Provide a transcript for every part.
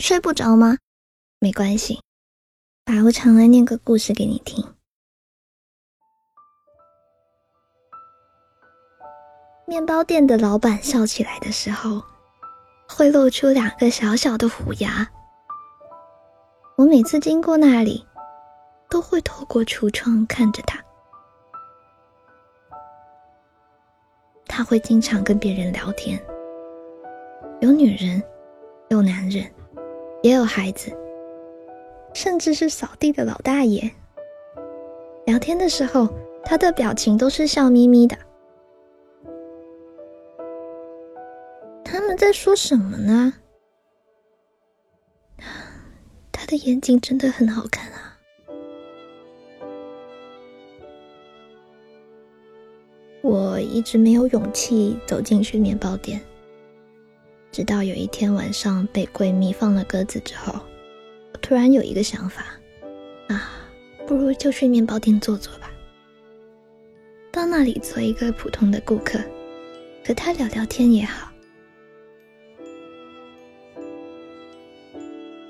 睡不着吗？没关系，白无常来念个故事给你听。面包店的老板笑起来的时候，会露出两个小小的虎牙。我每次经过那里，都会透过橱窗看着他。他会经常跟别人聊天，有女人，有男人，也有孩子，甚至是扫地的老大爷。聊天的时候，他的表情都是笑眯眯的。他们在说什么呢？他的眼睛真的很好看啊！我一直没有勇气走进去面包店，直到有一天晚上被闺蜜放了鸽子之后，我突然有一个想法：啊，不如就去面包店坐坐吧。到那里做一个普通的顾客，和他聊聊天也好。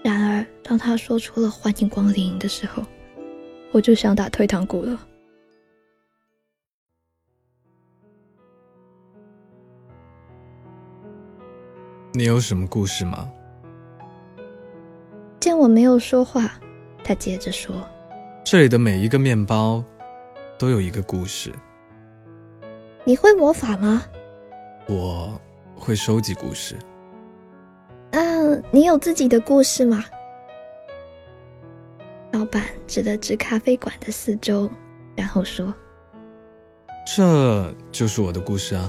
然而，当他说出了“欢迎光临”的时候，我就想打退堂鼓了。你有什么故事吗？见我没有说话，他接着说：“这里的每一个面包都有一个故事。你会魔法吗？我会收集故事。”嗯你有自己的故事吗？老板指了指咖啡馆的四周，然后说：“这就是我的故事啊。”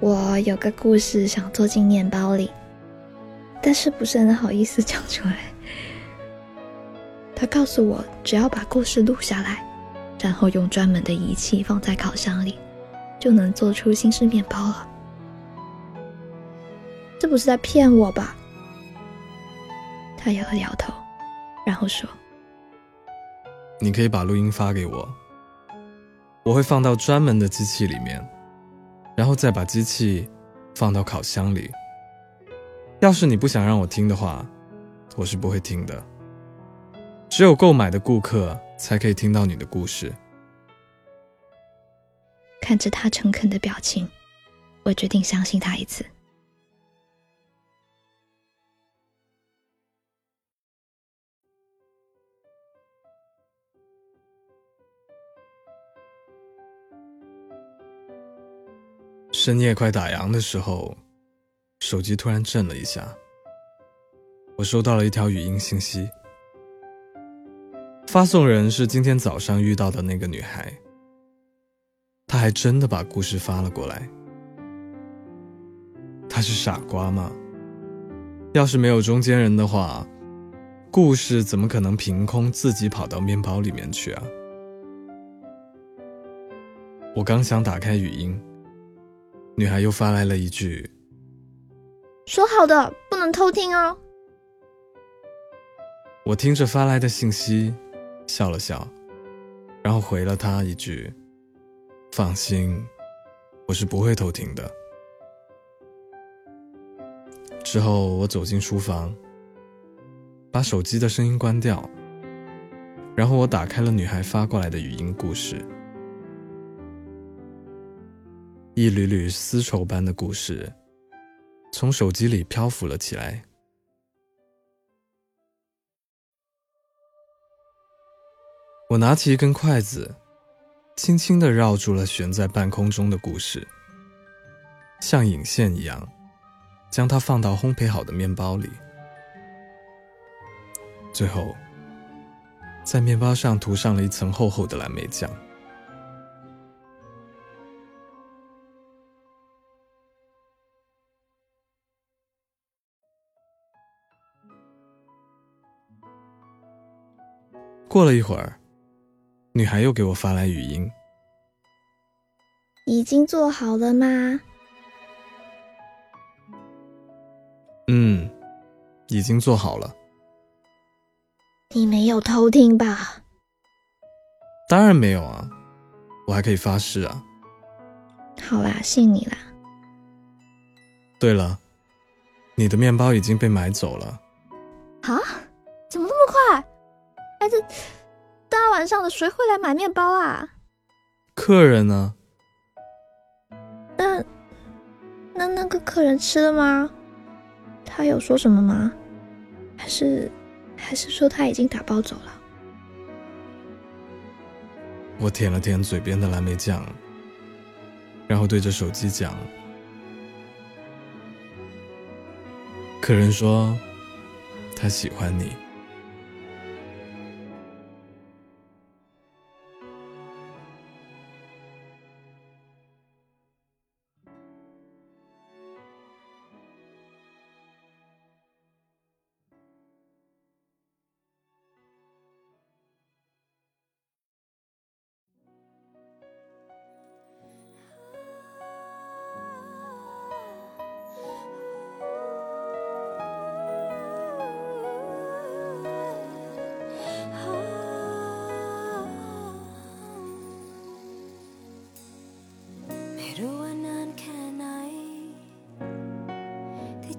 我有个故事想做进面包里，但是不是很好意思讲出来。他告诉我，只要把故事录下来，然后用专门的仪器放在烤箱里，就能做出新式面包了。这不是在骗我吧？他摇了摇头，然后说：“你可以把录音发给我，我会放到专门的机器里面，然后再把机器放到烤箱里。要是你不想让我听的话，我是不会听的。只有购买的顾客才可以听到你的故事。”看着他诚恳的表情，我决定相信他一次。深夜快打烊的时候，手机突然震了一下。我收到了一条语音信息，发送人是今天早上遇到的那个女孩。她还真的把故事发了过来。她是傻瓜吗？要是没有中间人的话，故事怎么可能凭空自己跑到面包里面去啊？我刚想打开语音。女孩又发来了一句：“说好的不能偷听哦。”我听着发来的信息，笑了笑，然后回了她一句：“放心，我是不会偷听的。”之后我走进书房，把手机的声音关掉，然后我打开了女孩发过来的语音故事。一缕缕丝绸般的故事，从手机里漂浮了起来。我拿起一根筷子，轻轻的绕住了悬在半空中的故事，像引线一样，将它放到烘焙好的面包里，最后，在面包上涂上了一层厚厚的蓝莓酱。过了一会儿女孩又给我发来语音。已经做好了吗？嗯已经做好了。你没有偷听吧？当然没有啊我还可以发誓啊。好啦信你啦。对了你的面包已经被买走了。好哎，这大晚上的谁会来买面包啊？客人呢？那那那个客人吃了吗？他有说什么吗？还是还是说他已经打包走了？我舔了舔嘴边的蓝莓酱，然后对着手机讲：“客人说他喜欢你。”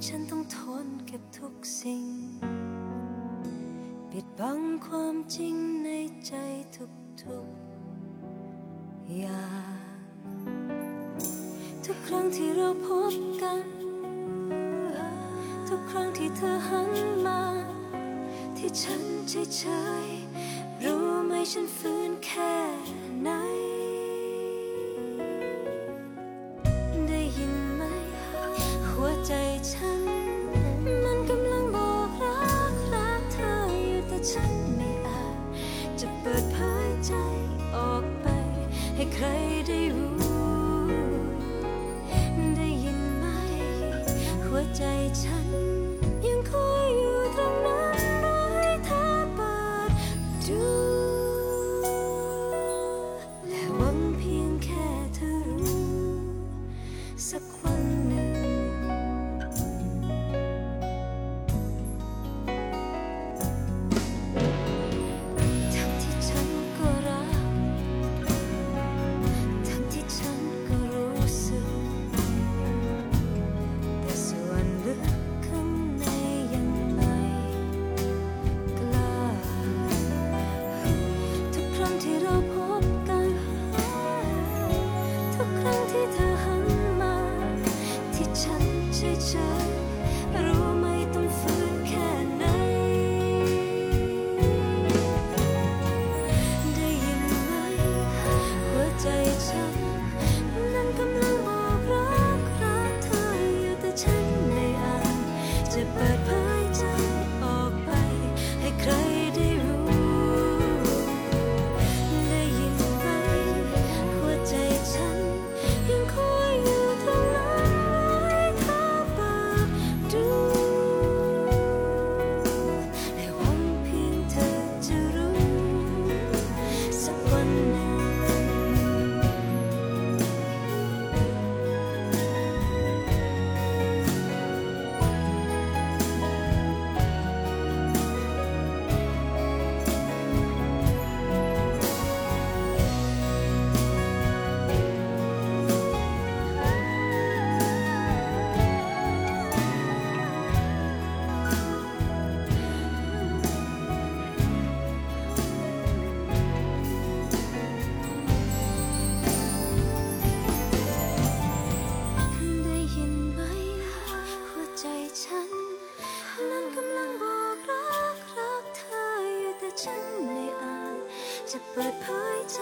ฉันต้องทนเก็บทุกสิ่ง ปิดบังความจริงในใจทุกๆอย่างทุกครั้งที่เราพบกัน ทุกครั้งที่เธอหันมา ที่ฉันเฉยๆรู้ไหมฉันฟื้นแค่ไหน time. to put points